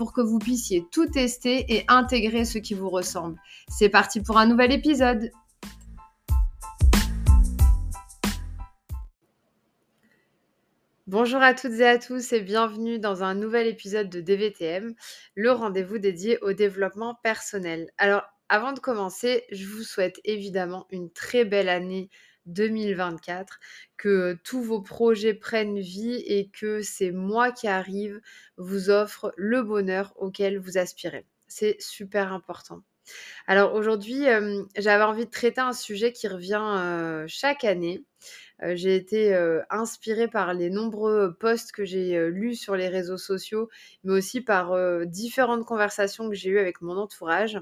pour que vous puissiez tout tester et intégrer ce qui vous ressemble. C'est parti pour un nouvel épisode. Bonjour à toutes et à tous et bienvenue dans un nouvel épisode de DVTM, le rendez-vous dédié au développement personnel. Alors, avant de commencer, je vous souhaite évidemment une très belle année 2024, que tous vos projets prennent vie et que ces mois qui arrivent vous offrent le bonheur auquel vous aspirez. C'est super important. Alors aujourd'hui, j'avais envie de traiter un sujet qui revient chaque année. j'ai été inspirée par les nombreux posts que j'ai lus sur les réseaux sociaux, mais aussi par différentes conversations que j'ai eues avec mon entourage.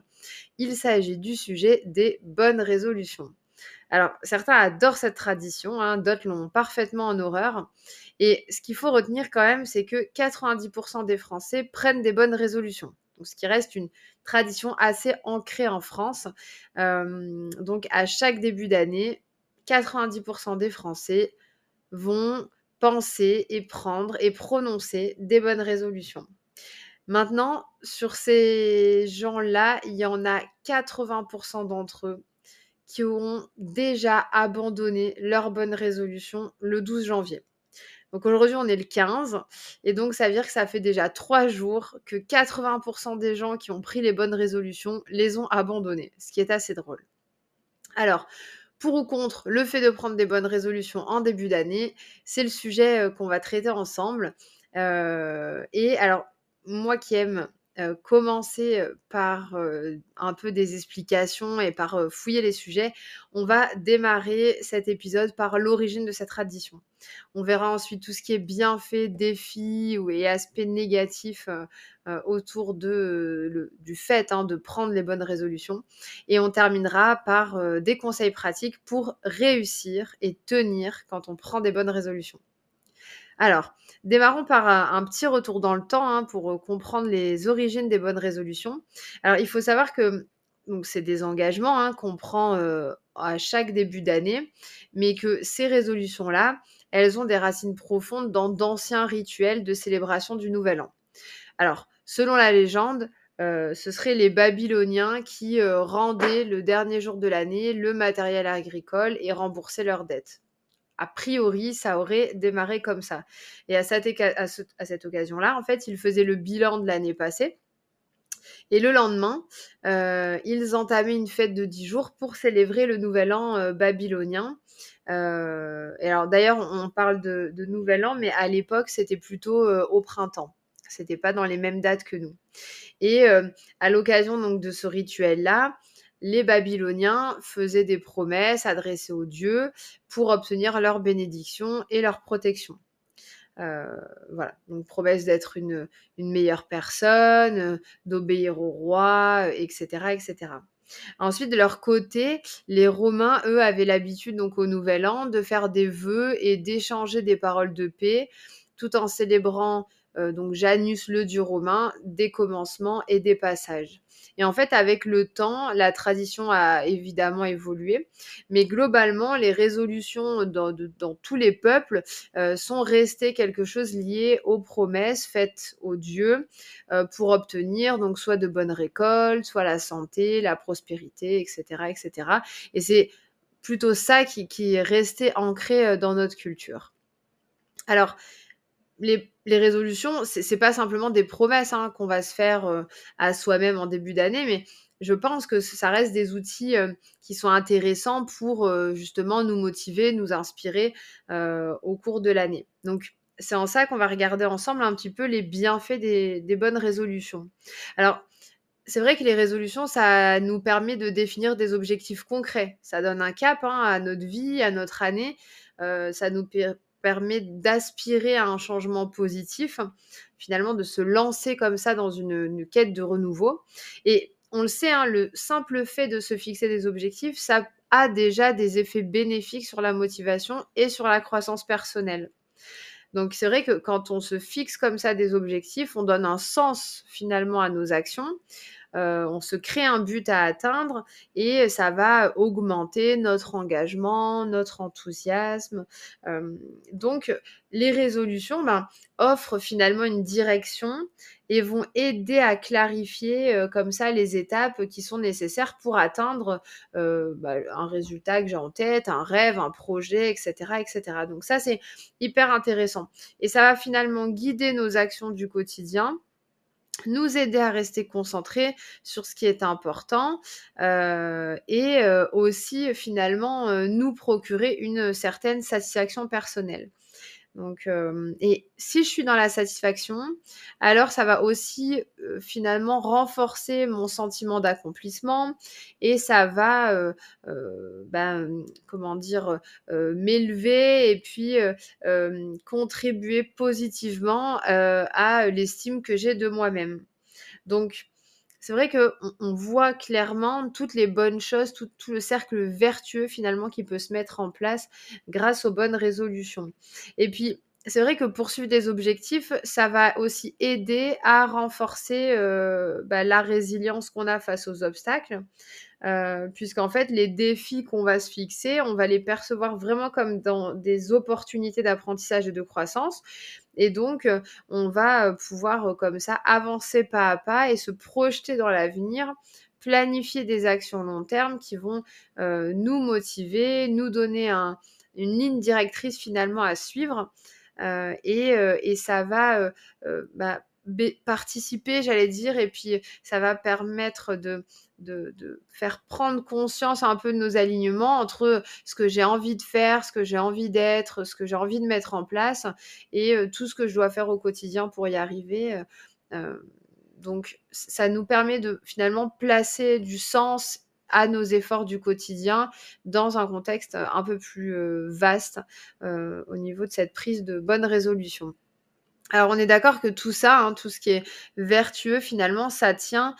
Il s'agit du sujet des bonnes résolutions. Alors, certains adorent cette tradition, hein, d'autres l'ont parfaitement en horreur. Et ce qu'il faut retenir quand même, c'est que 90% des Français prennent des bonnes résolutions. Donc, ce qui reste une tradition assez ancrée en France. Euh, donc, à chaque début d'année, 90% des Français vont penser et prendre et prononcer des bonnes résolutions. Maintenant, sur ces gens-là, il y en a 80% d'entre eux qui auront déjà abandonné leur bonne résolution le 12 janvier. Donc aujourd'hui, on est le 15, et donc ça veut dire que ça fait déjà trois jours que 80% des gens qui ont pris les bonnes résolutions les ont abandonnées, ce qui est assez drôle. Alors, pour ou contre le fait de prendre des bonnes résolutions en début d'année, c'est le sujet euh, qu'on va traiter ensemble. Euh, et alors, moi qui aime euh, commencer par un peu des explications et par fouiller les sujets, on va démarrer cet épisode par l'origine de cette tradition. On verra ensuite tout ce qui est bienfait, défis et aspects négatifs autour de, du fait hein, de prendre les bonnes résolutions. Et on terminera par des conseils pratiques pour réussir et tenir quand on prend des bonnes résolutions. Alors, démarrons par un, petit retour dans le temps hein, pour euh, comprendre les origines des bonnes résolutions. Alors, il faut savoir que c'est des engagements hein, qu'on prend euh, à chaque début d'année, mais que ces résolutions-là, elles ont des racines profondes dans d'anciens rituels de célébration du Nouvel An. Alors, selon la légende, euh, ce seraient les Babyloniens qui rendaient le dernier jour de l'année le matériel agricole et remboursaient leurs dettes a priori, ça aurait démarré comme ça. Et à cette, occasion-là, en fait, ils faisaient le bilan de l'année passée. Et le lendemain, euh, ils entamaient une fête de dix jours pour célébrer le nouvel an euh, babylonien. Euh, et alors d'ailleurs, on parle de, de, nouvel an, mais à l'époque, c'était plutôt au printemps. C'était pas dans les mêmes dates que nous. Et à l'occasion donc de ce rituel-là, les Babyloniens faisaient des promesses adressées aux dieux pour obtenir leur bénédiction et leur protection. Euh, voilà, donc promesse d'être une, meilleure personne, d'obéir au roi, etc., etc. Ensuite, de leur côté, les Romains, eux, avaient l'habitude, donc au Nouvel An, de faire des vœux et d'échanger des paroles de paix, tout en célébrant euh, donc Janus le dieu romain, des commencements et des passages. Et en fait, avec le temps, la tradition a évidemment évolué, mais globalement, les résolutions dans, tous les peuples euh, sont restées quelque chose lié aux promesses faites aux dieux euh, pour obtenir donc soit de bonnes récoltes, soit la santé, la prospérité, etc., etc. Et c'est plutôt ça qui, qui est resté ancré dans notre culture. Alors, les, résolutions, c'est pas simplement des promesses hein, qu'on va se faire euh, à soi-même en début d'année, mais je pense que ça reste des outils euh, qui sont intéressants pour euh, justement nous motiver, nous inspirer au cours de l'année. Donc, c'est en ça qu'on va regarder ensemble un petit peu les bienfaits des, bonnes résolutions. Alors, c'est vrai que les résolutions, ça nous permet de définir des objectifs concrets. Ça donne un cap hein, à notre vie, à notre année. ça nous permet d'aspirer à un changement positif, finalement de se lancer comme ça dans une, quête de renouveau. Et on le sait, hein, le simple fait de se fixer des objectifs, ça a déjà des effets bénéfiques sur la motivation et sur la croissance personnelle. Donc c'est vrai que quand on se fixe comme ça des objectifs, on donne un sens finalement à nos actions. Euh, on se crée un but à atteindre et ça va augmenter notre engagement, notre enthousiasme. Euh, donc les résolutions ben, offrent finalement une direction et vont aider à clarifier euh, comme ça les étapes qui sont nécessaires pour atteindre bah, un résultat que j'ai en tête, un rêve, un projet, etc. etc. Donc ça, c'est hyper intéressant. Et ça va finalement guider nos actions du quotidien nous aider à rester concentrés sur ce qui est important euh, et euh, aussi finalement euh, nous procurer une certaine satisfaction personnelle. Donc, et si je suis dans la satisfaction, alors ça va aussi finalement renforcer mon sentiment d'accomplissement et ça va, ben, comment dire, m'élever et puis contribuer positivement à l'estime que j'ai de moi-même. Donc, c'est vrai qu'on on voit clairement toutes les bonnes choses, tout, le cercle vertueux finalement qui peut se mettre en place grâce aux bonnes résolutions. Et puis, c'est vrai que poursuivre des objectifs, ça va aussi aider à renforcer euh, bah, la résilience qu'on a face aux obstacles. Euh, puisqu'en fait, les défis qu'on va se fixer, on va les percevoir vraiment comme dans des opportunités d'apprentissage et de croissance. Et donc, euh, on va euh, pouvoir comme ça avancer pas à pas et se projeter dans l'avenir, planifier des actions long terme qui vont nous motiver, nous donner une ligne directrice finalement à suivre. et, ça va bah, participer, j'allais dire, et puis ça va permettre de, de, faire prendre conscience un peu de nos alignements entre ce que j'ai envie de faire, ce que j'ai envie d'être, ce que j'ai envie de mettre en place et euh, tout ce que je dois faire au quotidien pour y arriver. Euh, euh, donc ça nous permet de finalement placer du sens à nos efforts du quotidien dans un contexte un peu plus vaste au niveau de cette prise de bonne résolution. Alors on est d'accord que tout ça, hein, tout ce qui est vertueux finalement, ça tient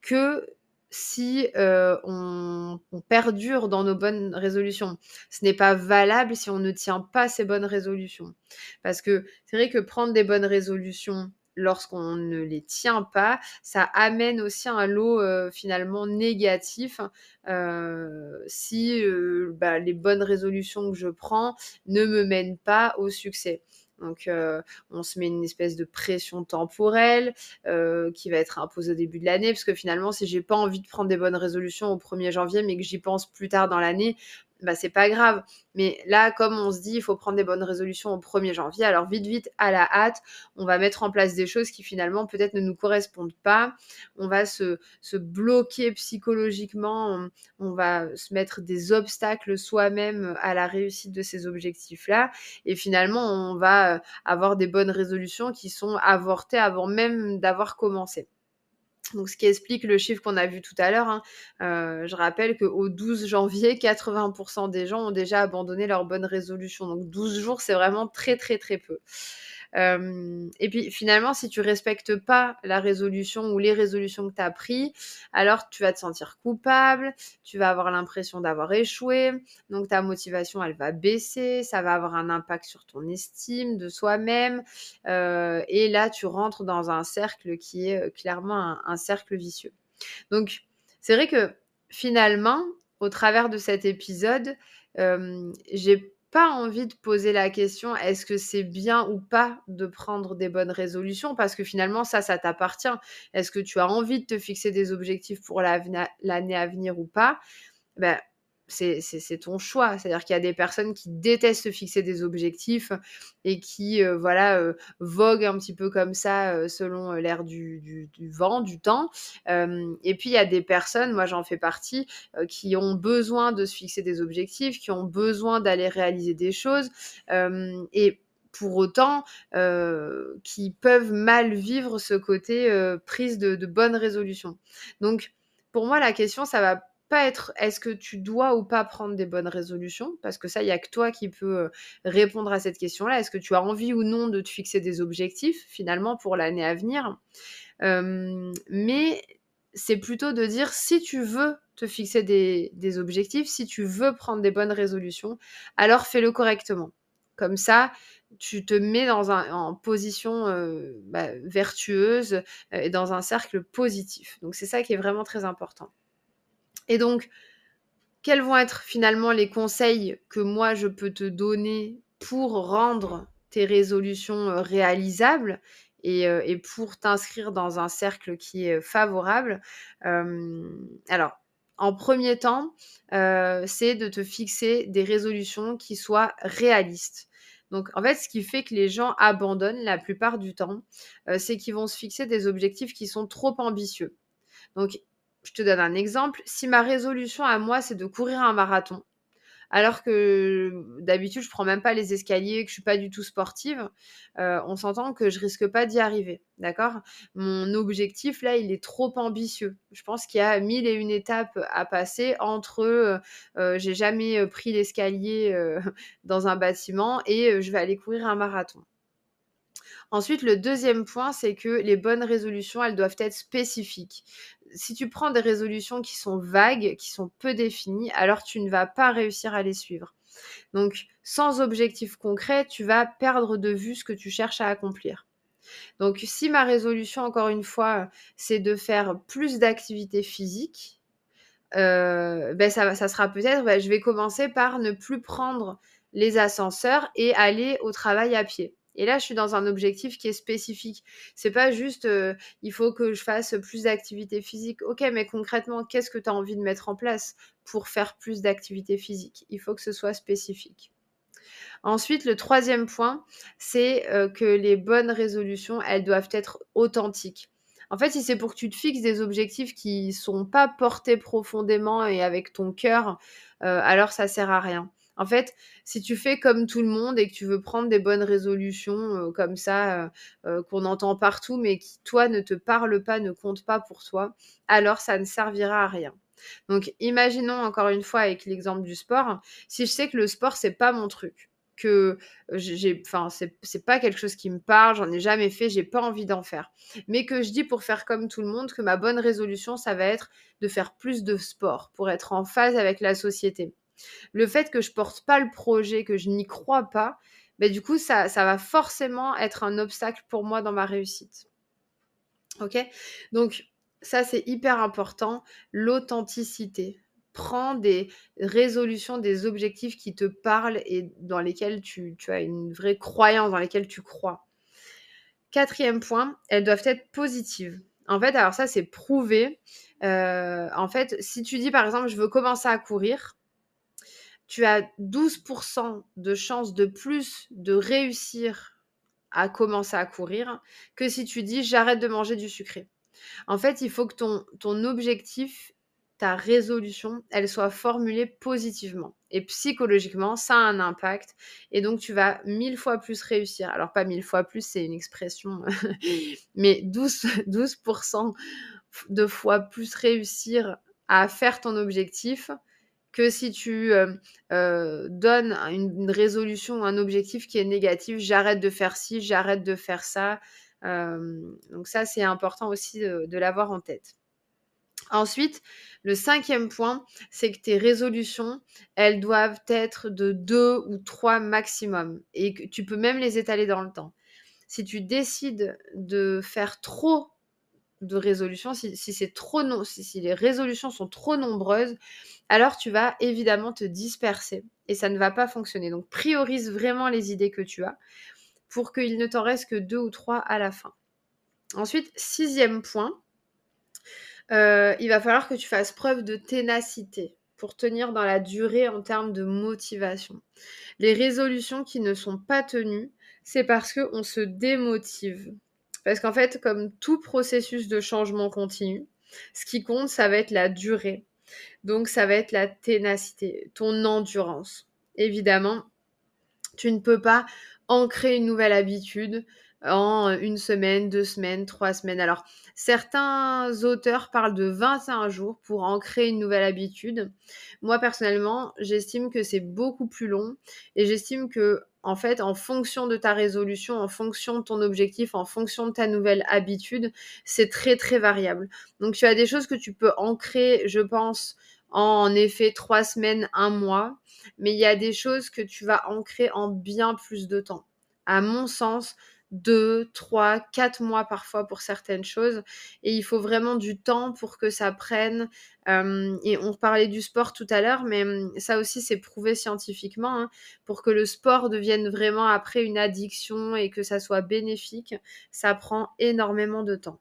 que si euh, on, perdure dans nos bonnes résolutions. Ce n'est pas valable si on ne tient pas ces bonnes résolutions. Parce que c'est vrai que prendre des bonnes résolutions lorsqu'on ne les tient pas, ça amène aussi un lot euh, finalement négatif si bah, les bonnes résolutions que je prends ne me mènent pas au succès. Donc, euh, on se met une espèce de pression temporelle euh, qui va être imposée au début de l'année, parce que finalement, si j'ai pas envie de prendre des bonnes résolutions au 1er janvier, mais que j'y pense plus tard dans l'année, bah, c'est pas grave. Mais là, comme on se dit, il faut prendre des bonnes résolutions au 1er janvier, alors vite, vite, à la hâte, on va mettre en place des choses qui finalement peut-être ne nous correspondent pas. On va se, se bloquer psychologiquement, on, va se mettre des obstacles soi-même à la réussite de ces objectifs-là. Et finalement, on va euh, avoir des bonnes résolutions qui sont avortées avant même d'avoir commencé. Donc, ce qui explique le chiffre qu'on a vu tout à l'heure. Hein. Euh, je rappelle qu'au 12 janvier, 80% des gens ont déjà abandonné leur bonne résolution. Donc, 12 jours, c'est vraiment très, très, très peu et puis finalement, si tu respectes pas la résolution ou les résolutions que tu as prises, alors tu vas te sentir coupable, tu vas avoir l'impression d'avoir échoué, donc ta motivation, elle va baisser, ça va avoir un impact sur ton estime de soi-même, et là, tu rentres dans un cercle qui est clairement un, cercle vicieux. Donc, c'est vrai que finalement, au travers de cet épisode, j'ai pas envie de poser la question est-ce que c'est bien ou pas de prendre des bonnes résolutions? Parce que finalement ça ça t'appartient. Est-ce que tu as envie de te fixer des objectifs pour l'année à venir ou pas? Ben, c'est ton choix. C'est-à-dire qu'il y a des personnes qui détestent se fixer des objectifs et qui, euh, voilà, euh, voguent un petit peu comme ça euh, selon l'air du, vent, du temps. et puis, il y a des personnes, moi j'en fais partie, qui ont besoin de se fixer des objectifs, qui ont besoin d'aller réaliser des choses. et pour autant, qui peuvent mal vivre ce côté prise de, de bonnes résolutions. Donc, pour moi, la question, ça va pas être est-ce que tu dois ou pas prendre des bonnes résolutions, parce que ça, il n'y a que toi qui peux répondre à cette question-là. Est-ce que tu as envie ou non de te fixer des objectifs, finalement, pour l'année à venir? Mais c'est plutôt de dire si tu veux te fixer des, objectifs, si tu veux prendre des bonnes résolutions, alors fais-le correctement. Comme ça, tu te mets dans un, en position euh, bah, vertueuse euh, et dans un cercle positif. Donc c'est ça qui est vraiment très important. Et donc, quels vont être finalement les conseils que moi je peux te donner pour rendre tes résolutions euh, réalisables et, pour t'inscrire dans un cercle qui est favorable? Alors, en premier temps, c'est de te fixer des résolutions qui soient réalistes. Donc, en fait, ce qui fait que les gens abandonnent la plupart du temps, c'est qu'ils vont se fixer des objectifs qui sont trop ambitieux. Donc, je te donne un exemple. Si ma résolution à moi, c'est de courir un marathon, alors que d'habitude, je prends même pas les escaliers, que je suis pas du tout sportive, euh, on s'entend que je risque pas d'y arriver, d'accord? Mon objectif, là, il est trop ambitieux. Je pense qu'il y a mille et une étapes à passer entre euh, euh, j'ai jamais pris l'escalier dans un bâtiment et je vais aller courir un marathon. Ensuite, le deuxième point, c'est que les bonnes résolutions, elles doivent être spécifiques. Si tu prends des résolutions qui sont vagues, qui sont peu définies, alors tu ne vas pas réussir à les suivre. Donc, sans objectif concret, tu vas perdre de vue ce que tu cherches à accomplir. Donc, si ma résolution, encore une fois, c'est de faire plus d'activités physiques, euh, ben ça, sera peut-être, ben, je vais commencer par ne plus prendre les ascenseurs et aller au travail à pied. Et là, je suis dans un objectif qui est spécifique. C'est pas juste euh, il faut que je fasse plus d'activité physique. Ok, mais concrètement, qu'est-ce que tu as envie de mettre en place pour faire plus d'activité physique Il faut que ce soit spécifique. Ensuite, le troisième point, c'est euh, que les bonnes résolutions, elles doivent être authentiques. En fait, si c'est pour que tu te fixes des objectifs qui sont pas portés profondément et avec ton cœur, euh, alors ça sert à rien. En fait, si tu fais comme tout le monde et que tu veux prendre des bonnes résolutions euh, comme ça, euh, euh, qu'on entend partout, mais qui, toi, ne te parlent pas, ne comptent pas pour toi, alors ça ne servira à rien. Donc, imaginons encore une fois avec l'exemple du sport, si je sais que le sport, c'est pas mon truc, que j'ai, enfin, c'est pas quelque chose qui me parle, j'en ai jamais fait, j'ai pas envie d'en faire. Mais que je dis pour faire comme tout le monde que ma bonne résolution, ça va être de faire plus de sport pour être en phase avec la société le fait que je porte pas le projet, que je n'y crois pas, ben, du coup, ça, ça va forcément être un obstacle pour moi dans ma réussite. Ok? Donc, ça, c'est hyper important. L'authenticité. Prends des résolutions, des objectifs qui te parlent et dans lesquels tu, as une vraie croyance, dans lesquels tu crois. Quatrième point, elles doivent être positives. En fait, alors ça, c'est prouvé. Euh, en fait, si tu dis par exemple, je veux commencer à courir, tu as 12% de chances de plus de réussir à commencer à courir que si tu dis j'arrête de manger du sucré. En fait, il faut que ton, ton objectif, ta résolution, elle soit formulée positivement. Et psychologiquement, ça a un impact. Et donc, tu vas mille fois plus réussir. Alors, pas mille fois plus, c'est une expression, mais 12, 12% de fois plus réussir à faire ton objectif que si tu donnes une, résolution, un objectif qui est négatif, j'arrête de faire ci, j'arrête de faire ça. Donc ça, c'est important aussi de, l'avoir en tête. Ensuite, le cinquième point, c'est que tes résolutions, elles doivent être de deux ou trois maximum et que tu peux même les étaler dans le temps. Si tu décides de faire trop de résolutions, si, c'est trop non, si, les résolutions sont trop nombreuses, alors tu vas évidemment te disperser et ça ne va pas fonctionner. Donc priorise vraiment les idées que tu as pour qu'il ne t'en reste que deux ou trois à la fin. Ensuite, sixième point, euh, il va falloir que tu fasses preuve de ténacité pour tenir dans la durée en termes de motivation. Les résolutions qui ne sont pas tenues, c'est parce qu'on se démotive. Parce qu'en fait, comme tout processus de changement continu, ce qui compte, ça va être la durée. Donc, ça va être la ténacité, ton endurance. Évidemment, tu ne peux pas ancrer une nouvelle habitude en une semaine, deux semaines, trois semaines. Alors, certains auteurs parlent de 21 jours pour ancrer une nouvelle habitude. Moi, personnellement, j'estime que c'est beaucoup plus long et j'estime que en fait, en fonction de ta résolution, en fonction de ton objectif, en fonction de ta nouvelle habitude, c'est très très variable. Donc tu as des choses que tu peux ancrer, je pense, en effet trois semaines, un mois, mais il y a des choses que tu vas ancrer en bien plus de temps. À mon sens, deux, trois, quatre mois parfois pour certaines choses. Et il faut vraiment du temps pour que ça prenne. et on parlait du sport tout à l'heure, mais ça aussi c'est prouvé scientifiquement. Hein, pour que le sport devienne vraiment après une addiction et que ça soit bénéfique, ça prend énormément de temps.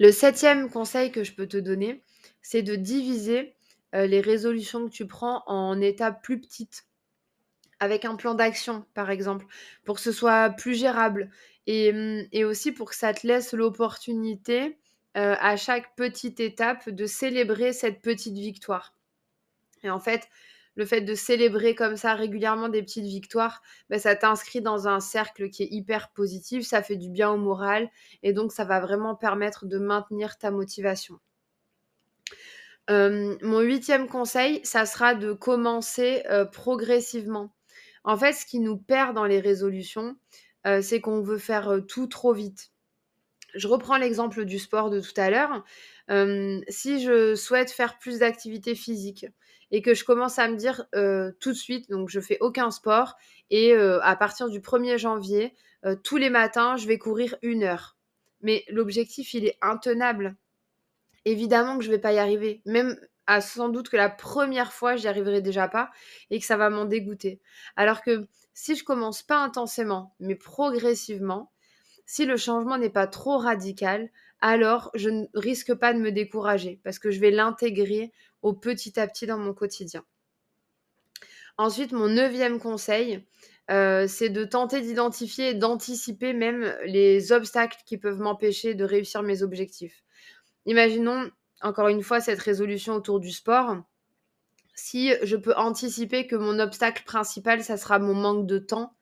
Le septième conseil que je peux te donner, c'est de diviser les résolutions que tu prends en étapes plus petites avec un plan d'action, par exemple, pour que ce soit plus gérable et, mmh, aussi pour que ça te laisse l'opportunité à chaque petite étape de célébrer cette petite victoire. Et en fait, le fait de célébrer comme ça régulièrement des petites victoires, bah, ça t'inscrit dans un cercle qui est hyper positif, ça fait du bien au moral et donc ça va vraiment permettre de maintenir ta motivation. mon huitième conseil, ça sera de commencer progressivement. En fait, ce qui nous perd dans les résolutions, euh, c'est qu'on veut faire euh, tout trop vite. Je reprends l'exemple du sport de tout à l'heure. si je souhaite faire plus d'activité physique et que je commence à me dire euh, tout de suite, donc je fais aucun sport et à partir du 1er janvier, tous les matins, je vais courir une heure. Mais l'objectif, il est intenable. Évidemment que je ne vais pas y arriver. Même à sans doute que la première fois, j'y arriverai déjà pas et que ça va m'en dégoûter. Alors que si je commence pas intensément, mais progressivement, si le changement n'est pas trop radical, alors je ne risque pas de me décourager parce que je vais l'intégrer au petit à petit dans mon quotidien. Ensuite, mon neuvième conseil, euh, c'est de tenter d'identifier et d'anticiper même les obstacles qui peuvent m'empêcher de réussir mes objectifs. Imaginons encore une fois, cette résolution autour du sport, si je peux anticiper que mon obstacle principal, ça sera mon manque de temps,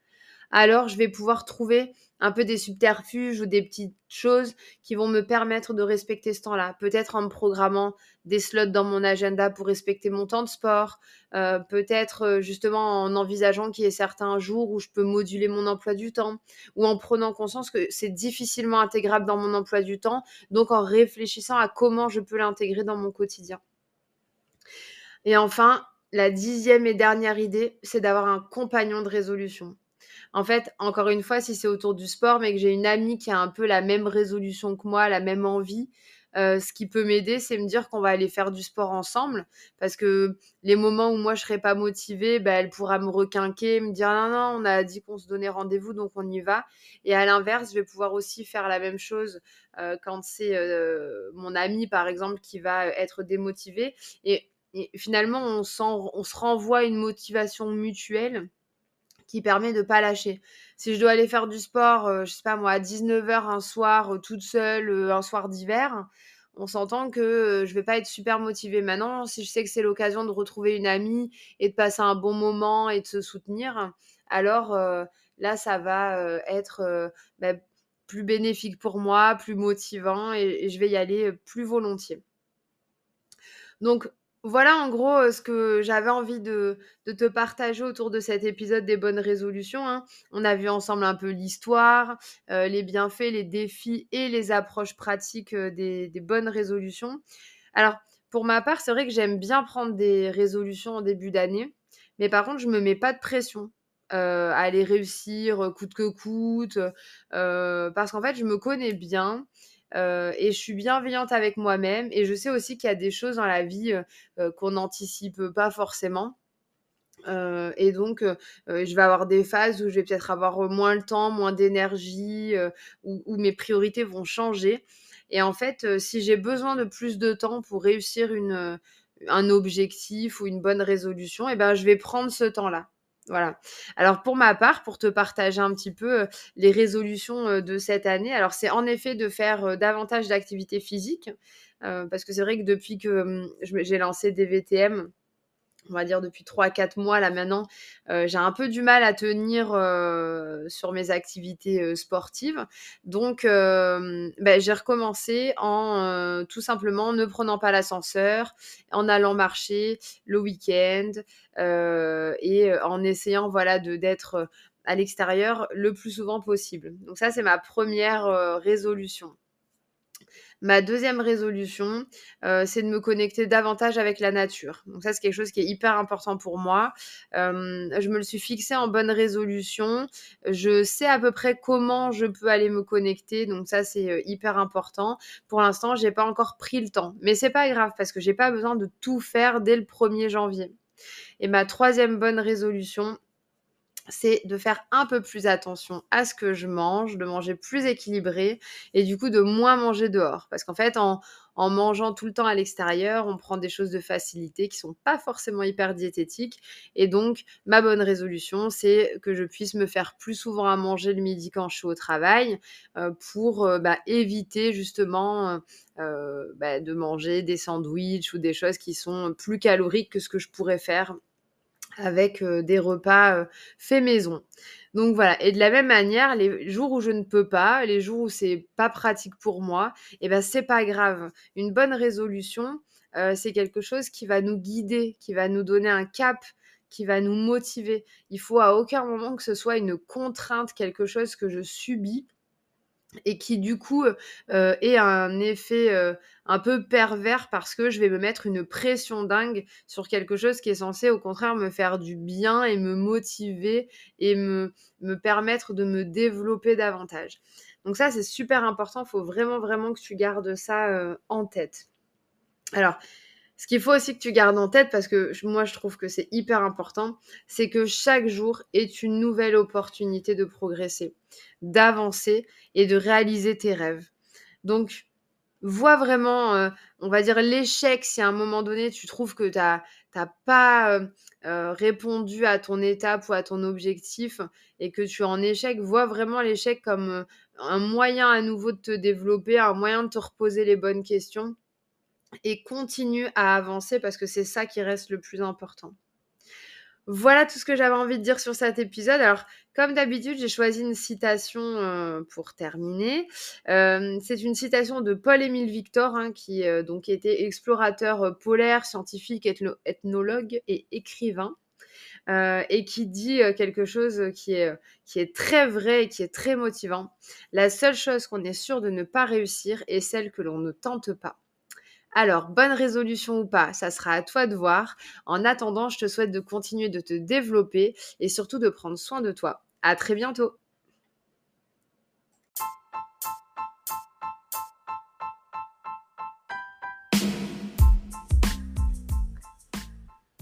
alors je vais pouvoir trouver un peu des subterfuges ou des petites choses qui vont me permettre de respecter ce temps-là. Peut-être en me programmant des slots dans mon agenda pour respecter mon temps de sport, euh, peut-être euh, justement en envisageant qu'il y ait certains jours où je peux moduler mon emploi du temps, ou en prenant conscience que c'est difficilement intégrable dans mon emploi du temps, donc en réfléchissant à comment je peux l'intégrer dans mon quotidien. Et enfin, la dixième et dernière idée, c'est d'avoir un compagnon de résolution. En fait, encore une fois, si c'est autour du sport, mais que j'ai une amie qui a un peu la même résolution que moi, la même envie, euh, ce qui peut m'aider, c'est me dire qu'on va aller faire du sport ensemble. Parce que les moments où moi je serais pas motivée, bah, elle pourra me requinquer, me dire non, non, on a dit qu'on se donnait rendez-vous, donc on y va. Et à l'inverse, je vais pouvoir aussi faire la même chose euh, quand c'est euh, mon ami, par exemple, qui va être démotivé. Et, et finalement, on, on se renvoie une motivation mutuelle qui permet de pas lâcher. Si je dois aller faire du sport, je euh, je sais pas moi, à 19h un soir, euh, toute seule, euh, un soir d'hiver, on s'entend que je vais pas être super motivée maintenant. Si je sais que c'est l'occasion de retrouver une amie et de passer un bon moment et de se soutenir, alors là, ça va être bah, plus bénéfique pour moi, plus motivant et je vais y aller plus volontiers. Donc, voilà en gros euh, ce que j'avais envie de, te partager autour de cet épisode des bonnes résolutions. Hein. On a vu ensemble un peu l'histoire, euh, les bienfaits, les défis et les approches pratiques euh, des, bonnes résolutions. Alors, pour ma part, c'est vrai que j'aime bien prendre des résolutions en début d'année, mais par contre, je ne me mets pas de pression. à les réussir coûte que coûte, parce qu'en fait, je me connais bien euh, et je suis bienveillante avec moi-même. Et je sais aussi qu'il y a des choses dans la vie euh, euh, qu'on n'anticipe pas forcément. et donc, je vais avoir des phases où je vais peut-être avoir moins le temps, moins d'énergie, où, mes priorités vont changer. Et en fait, si j'ai besoin de plus de temps pour réussir une, un objectif ou une bonne résolution, et eh ben, je vais prendre ce temps-là. Voilà. Alors pour ma part, pour te partager un petit peu les résolutions de cette année, alors c'est en effet de faire davantage d'activités physiques, parce que c'est vrai que depuis que j'ai lancé des VTM, on va dire depuis 3-4 mois là maintenant, euh, j'ai un peu du mal à tenir euh, sur mes activités euh, sportives. Donc ben, j'ai recommencé en tout simplement ne prenant pas l'ascenseur, en allant marcher le week-end et en essayant voilà de d'être à l'extérieur le plus souvent possible. Donc ça c'est ma première résolution. Ma deuxième résolution, euh, c'est de me connecter davantage avec la nature. Donc ça, c'est quelque chose qui est hyper important pour moi. Euh, je me le suis fixé en bonne résolution. Je sais à peu près comment je peux aller me connecter. Donc ça, c'est euh, hyper important. Pour l'instant, j'ai pas encore pris le temps, mais c'est pas grave parce que j'ai pas besoin de tout faire dès le 1er janvier. Et ma troisième bonne résolution, c'est de faire un peu plus attention à ce que je mange, de manger plus équilibré et du coup de moins manger dehors. Parce qu'en fait, en, mangeant tout le temps à l'extérieur, on prend des choses de facilité qui sont pas forcément hyper diététiques. Et donc, ma bonne résolution, c'est que je puisse me faire plus souvent à manger le midi quand je suis au travail euh, pour euh, bah, éviter justement euh, bah, de manger des sandwichs ou des choses qui sont plus caloriques que ce que je pourrais faire avec des repas faits maison. Donc voilà, et de la même manière, les jours où je ne peux pas, les jours où c'est pas pratique pour moi, eh ben c'est pas grave. Une bonne résolution, c'est quelque chose qui va nous guider, qui va nous donner un cap, qui va nous motiver. Il faut à aucun moment que ce soit une contrainte, quelque chose que je subis et qui du coup euh, est un effet euh, un peu pervers parce que je vais me mettre une pression dingue sur quelque chose qui est censé au contraire me faire du bien et me motiver et me, me permettre de me développer davantage. Donc ça c'est super important, il faut vraiment vraiment que tu gardes ça euh, en tête. Alors, ce qu'il faut aussi que tu gardes en tête, parce que moi je trouve que c'est hyper important, c'est que chaque jour est une nouvelle opportunité de progresser, d'avancer et de réaliser tes rêves. Donc, vois vraiment, euh, on va dire, l'échec si à un moment donné tu trouves que tu n'as pas euh, euh, répondu à ton étape ou à ton objectif et que tu es en échec, vois vraiment l'échec comme un moyen à nouveau de te développer, un moyen de te reposer les bonnes questions et continue à avancer parce que c'est ça qui reste le plus important. Voilà tout ce que j'avais envie de dire sur cet épisode. Alors, comme d'habitude, j'ai choisi une citation euh, pour terminer. Euh, c'est une citation de Paul-Émile Victor, hein, qui euh, donc était explorateur polaire, scientifique, ethnologue et écrivain. et qui dit quelque chose qui est, qui est très vrai et qui est très motivant. La seule chose qu'on est sûr de ne pas réussir est celle que l'on ne tente pas. Alors, bonne résolution ou pas, ça sera à toi de voir. En attendant, je te souhaite de continuer de te développer et surtout de prendre soin de toi. À très bientôt.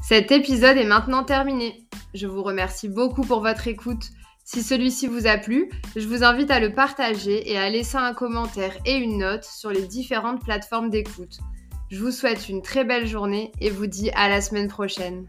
Cet épisode est maintenant terminé. Je vous remercie beaucoup pour votre écoute. Si celui-ci vous a plu, je vous invite à le partager et à laisser un commentaire et une note sur les différentes plateformes d'écoute. Je vous souhaite une très belle journée et vous dis à la semaine prochaine.